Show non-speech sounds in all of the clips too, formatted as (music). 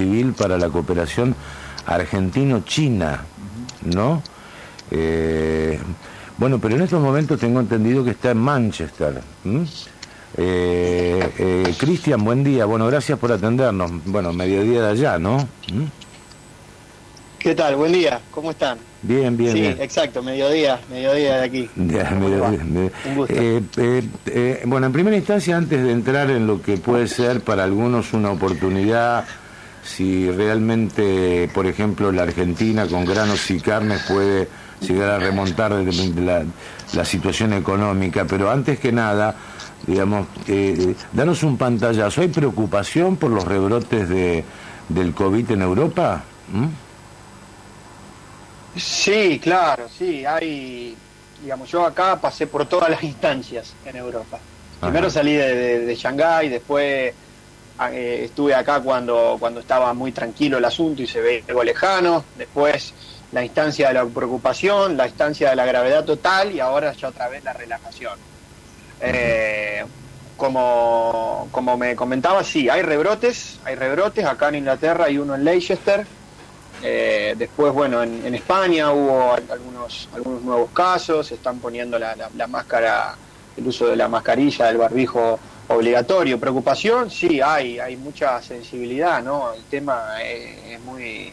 civil para la cooperación argentino-china, ¿no? Eh, bueno, pero en estos momentos tengo entendido que está en Manchester. Eh, eh, Cristian, buen día. Bueno, gracias por atendernos. Bueno, mediodía de allá, ¿no? ¿Qué tal? Buen día. ¿Cómo están? Bien, bien. Sí, exacto, mediodía, mediodía de aquí. (laughs) Un gusto. bueno, en primera instancia, antes de entrar en lo que puede ser para algunos una oportunidad si realmente, por ejemplo, la Argentina con granos y carnes puede llegar a remontar la, la situación económica, pero antes que nada, digamos, eh, danos un pantallazo. ¿Hay preocupación por los rebrotes de, del COVID en Europa? ¿Mm? Sí, claro, sí. Hay, digamos, yo acá pasé por todas las (laughs) instancias en Europa. Primero salí de, de, de Shanghái, después eh, estuve acá cuando, cuando estaba muy tranquilo el asunto y se ve algo lejano, después la instancia de la preocupación, la instancia de la gravedad total y ahora ya otra vez la relajación. Eh, como, como me comentaba, sí, hay rebrotes, hay rebrotes, acá en Inglaterra hay uno en Leicester, eh, después, bueno, en, España hubo algunos, algunos nuevos casos, se están poniendo la, la máscara, el uso de la mascarilla, del barbijo obligatorio. Preocupación, sí, hay, hay mucha sensibilidad, ¿no? El tema es, muy,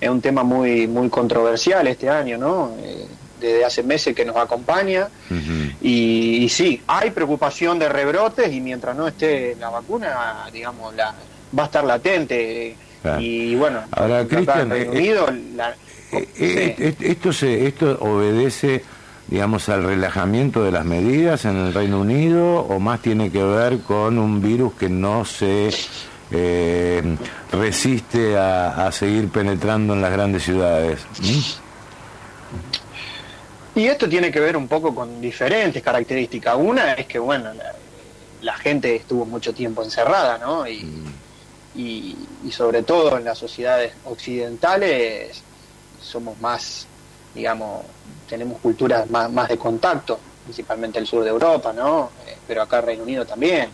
es un tema muy, muy controversial este año, ¿no? Eh, desde hace meses que nos acompaña y, sí, hay preocupación de rebrotes y mientras no esté la vacuna, digamos, la, va a estar latente. Y bueno, ahora Cristian, esto se, esto obedece digamos, al relajamiento de las medidas en el Reino Unido o más tiene que ver con un virus que no se eh, resiste a, seguir penetrando en las grandes ciudades? ¿Mm? Y esto tiene que ver un poco con diferentes características. Una es que, bueno, la, gente estuvo mucho tiempo encerrada, ¿no? Y, mm. y, y sobre todo en las sociedades occidentales somos más, digamos, tenemos culturas más, más de contacto, principalmente el sur de Europa, ¿no? Eh, pero acá Reino Unido también.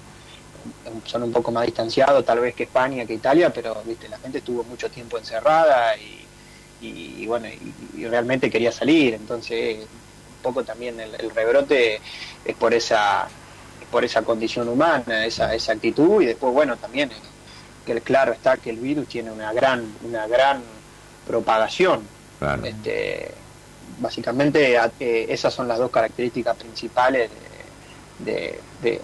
Son un poco más distanciados tal vez que España, que Italia, pero viste la gente estuvo mucho tiempo encerrada y, bueno, y, realmente quería salir. Entonces, un poco también el, rebrote es por esa por esa condición humana, esa, esa actitud y después bueno también que claro está que el virus tiene una gran una gran propagación este, básicamente eh, esas son las dos características principales de,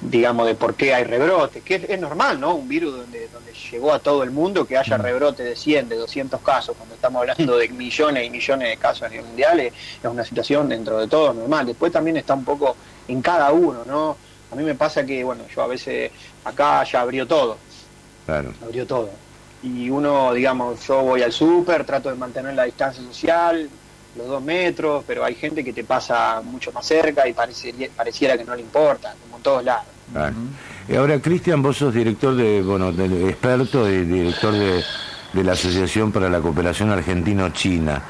digamos de por qué hay rebrotes que es, normal no un virus donde donde llegó a todo el mundo que haya mm. rebrote de 100 de 200 casos cuando estamos hablando de millones y millones de casos a nivel mundial es una situación dentro de todo normal. Después también está un poco en cada uno no a mí me pasa que bueno yo a veces acá ya abrió todo. Claro. abrió todo. Y uno digamos yo voy al súper trato de mantener la distancia social los dos metros, pero hay gente que te pasa mucho más cerca y pareciera que no le importa, como en todos lados. Y ahora, Cristian, vos sos director de, bueno, del experto y director de, la Asociación para la Cooperación Argentino-China.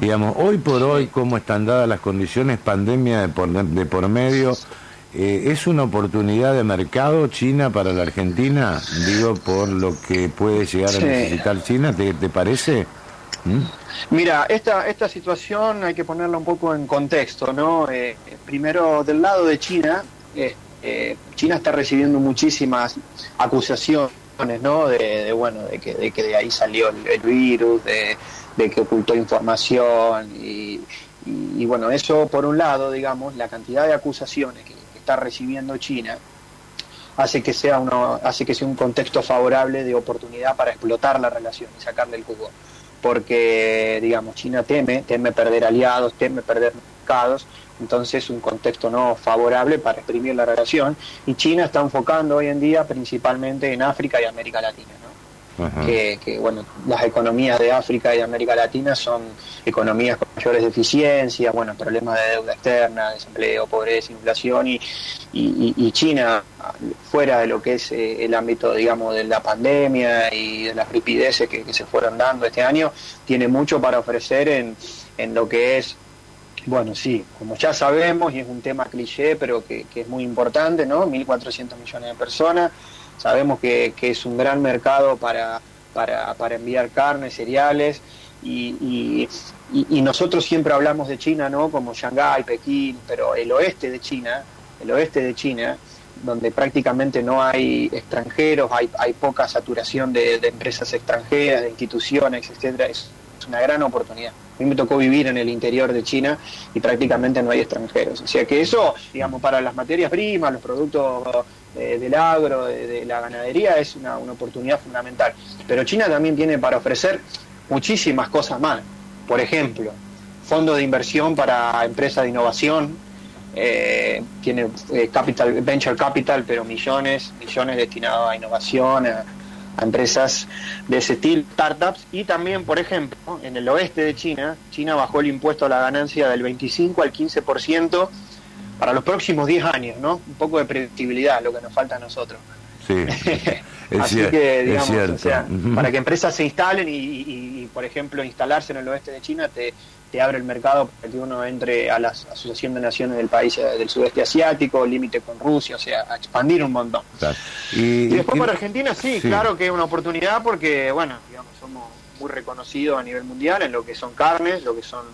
Digamos, hoy por hoy, ¿cómo están dadas las condiciones, pandemia de por, de por medio? Eh, ¿Es una oportunidad de mercado China para la Argentina? Digo, por lo que puede llegar a necesitar China, ¿te, te parece? ¿Mm? Mira, esta, esta situación hay que ponerla un poco en contexto, ¿no? Eh, primero, del lado de China, eh, eh, China está recibiendo muchísimas acusaciones, ¿no? De, bueno, de que, de que de ahí salió el, virus, de, que ocultó información y, bueno, eso por un lado, digamos, la cantidad de acusaciones que, está recibiendo China hace que sea uno, hace que sea un contexto favorable de oportunidad para explotar la relación y sacarle el jugo porque, digamos, China teme, teme perder aliados, teme perder mercados, entonces un contexto no favorable para exprimir la relación, y China está enfocando hoy en día principalmente en África y América Latina, ¿no? Que, bueno, las economías de África y de América Latina son economías con mayores deficiencias, bueno, problemas de deuda externa, desempleo, pobreza, inflación y, y, China, fuera de lo que es eh, el ámbito, digamos, de la pandemia y de las ripideces que, se fueron dando este año, tiene mucho para ofrecer en, en lo que es bueno, sí, como ya sabemos, y es un tema cliché, pero que, que es muy importante, ¿no? 1.400 millones de personas, sabemos que, es un gran mercado para, para, para enviar carne, cereales, y, y, nosotros siempre hablamos de China, ¿no? Como Shanghái, Pekín, pero el oeste de China, el oeste de China, donde prácticamente no hay extranjeros, hay, hay poca saturación de, empresas extranjeras, de instituciones, etcétera, es, una gran oportunidad. A mí me tocó vivir en el interior de China y prácticamente no hay extranjeros. O sea que eso, digamos, para las materias primas, los productos eh, del agro, de, la ganadería, es una, una oportunidad fundamental. Pero China también tiene para ofrecer muchísimas cosas más. Por ejemplo, fondos de inversión para empresas de innovación, eh, tiene eh, capital, venture capital, pero millones, millones destinados a innovación, a, empresas de ese estilo, startups, y también, por ejemplo, en el oeste de China, China bajó el impuesto a la ganancia del 25 al 15% para los próximos 10 años, ¿no? Un poco de predictibilidad, lo que nos falta a nosotros. Sí, (laughs) Así que, digamos, para que empresas se instalen y, por ejemplo, instalarse en el oeste de China te, te abre el mercado para que uno entre a la Asociación de Naciones del país eh, del sudeste asiático, límite con Rusia, o sea, a expandir un montón. Y, después para Argentina sí, claro que es una oportunidad porque, bueno, digamos, somos muy reconocidos a nivel mundial en lo que son carnes, lo que son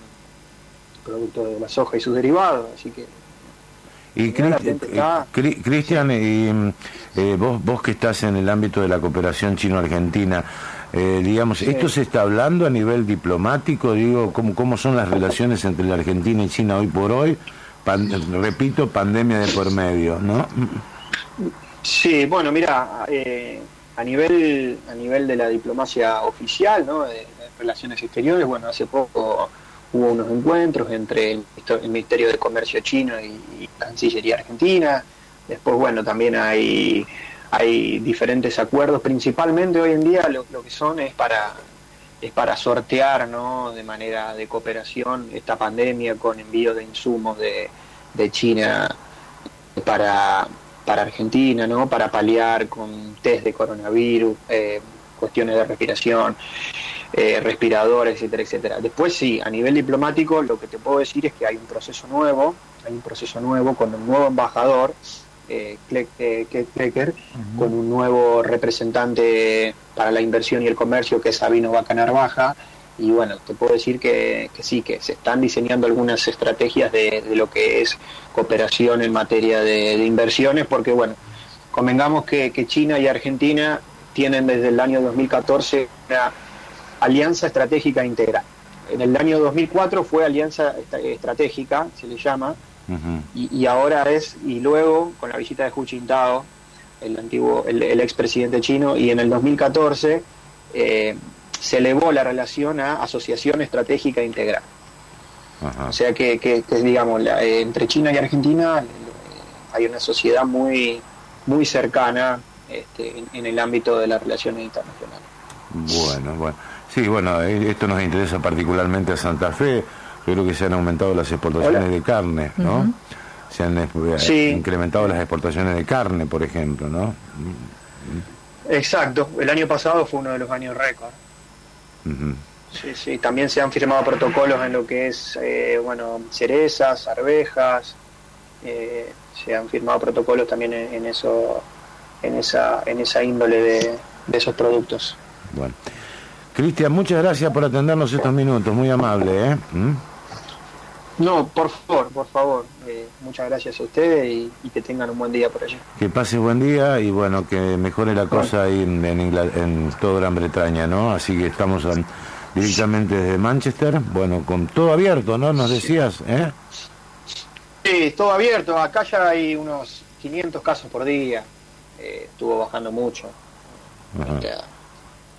productos de la soja y sus derivados, así que y Cristian, y, eh, vos, vos que estás en el ámbito de la cooperación chino-argentina, eh, digamos, ¿esto se está hablando a nivel diplomático? Digo, ¿cómo, ¿cómo son las relaciones entre la Argentina y China hoy por hoy? repito, pandemia de por medio, ¿no? Sí, bueno, mira, eh, a nivel a nivel de la diplomacia oficial, ¿no? De, relaciones exteriores, bueno, hace poco hubo unos encuentros entre el, Ministerio de Comercio chino y, Cancillería argentina. Después, bueno, también hay, hay diferentes acuerdos. Principalmente hoy en día lo, que son es para es para sortear ¿no? de manera de cooperación esta pandemia con envío de insumos de, de China para, para Argentina, ¿no? para paliar con test de coronavirus, eh, cuestiones de respiración. Eh, respiradores, etcétera, etcétera. Después sí, a nivel diplomático lo que te puedo decir es que hay un proceso nuevo, hay un proceso nuevo con un nuevo embajador, eh, eh con un nuevo representante para la inversión y el comercio que es Sabino Bacanar Baja. Y bueno, te puedo decir que, sí, que se están diseñando algunas estrategias de, lo que es cooperación en materia de, inversiones, porque bueno, convengamos que, que China y Argentina tienen desde el año 2014 una Alianza Estratégica Integral. En el año 2004 fue Alianza Estratégica, se le llama, y, ahora es, y luego con la visita de Hu Jintao, el antiguo, el, el expresidente chino, y en el 2014 eh, se elevó la relación a Asociación Estratégica Integral. O sea que, que, digamos, eh, entre China y Argentina eh, hay una sociedad muy, muy cercana este, en el ámbito de las relaciones internacionales. Bueno, bueno. Sí, bueno, esto nos interesa particularmente a Santa Fe. Yo creo que se han aumentado las exportaciones de carne, ¿no? Se han eh, incrementado las exportaciones de carne, por ejemplo, ¿no? Exacto. El año pasado fue uno de los años récord. Sí, sí. También se han firmado protocolos en lo que es, eh, bueno, cerezas, arvejas. se han firmado protocolos también en, eso, en esa, en esa índole de, de esos productos. Bueno. Cristian, muchas gracias por atendernos estos minutos, muy amable. ¿eh? ¿Mm? No, por favor, por favor. Eh, muchas gracias a ustedes y, que tengan un buen día por allí. Que pase buen día y bueno, que mejore la cosa ahí en, en, toda Gran Bretaña, ¿no? Así que estamos directamente desde Manchester, bueno, con todo abierto, ¿no? Nos decías, ¿eh? Sí, todo abierto. Acá ya hay unos 500 casos por día. Eh, estuvo bajando mucho.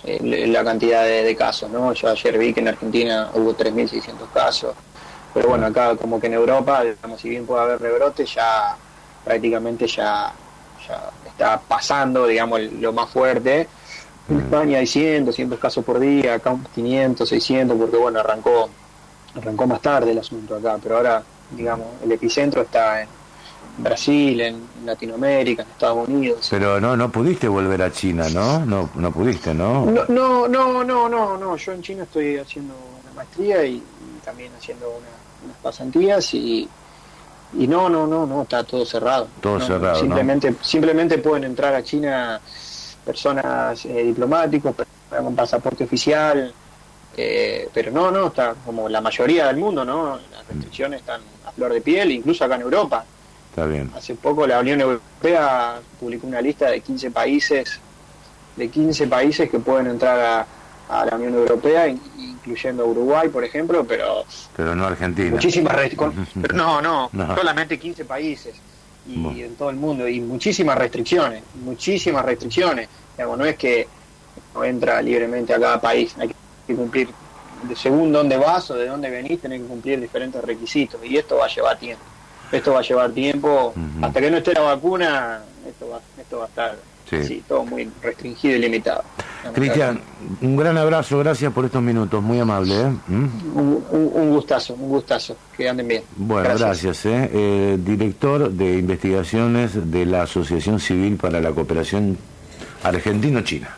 Eh, la cantidad de, casos, ¿no? Yo ayer vi que en Argentina hubo 3.600 casos, pero bueno, acá como que en Europa, digamos, si bien puede haber rebrotes, ya prácticamente ya, ya está pasando, digamos, lo más fuerte. En España hay 100, 200 casos por día, acá 500, 600, porque bueno, arrancó, arrancó más tarde el asunto acá, pero ahora, digamos, el epicentro está en, Brasil, en Latinoamérica, en Estados Unidos. Pero no, no pudiste volver a China, ¿no? No, no pudiste, ¿no? No, no, no, no, no, no. Yo en China estoy haciendo una maestría y, también haciendo unas pasantías y, y no, no, no, no, está todo cerrado. Todo cerrado. Simplemente, simplemente pueden entrar a China personas eh, diplomáticos, con pasaporte oficial, eh, pero no, no, está como la mayoría del mundo, ¿no? Las restricciones están a flor de piel, incluso acá en Europa. Está bien. Hace poco la Unión Europea publicó una lista de 15 países, de 15 países que pueden entrar a, a la Unión Europea, incluyendo Uruguay, por ejemplo, pero... Pero no Argentina. Muchísimas restricciones. (laughs) no, no, solamente 15 países y en todo el mundo, y muchísimas restricciones, muchísimas restricciones. Digamos, no es que no entra libremente a cada país, hay que cumplir, según dónde vas o de dónde venís, tenés que cumplir diferentes requisitos, y esto va a llevar tiempo. Esto va a llevar tiempo, hasta que no esté la vacuna, esto va, esto va a estar sí. todo muy restringido y limitado. Cristian, un gran abrazo, gracias por estos minutos, muy amable. ¿eh? ¿Mm? Un, gustazo, un gustazo, que anden bien. Bueno, gracias. ¿eh? eh. director de investigaciones de la Asociación Civil para la Cooperación Argentino-China.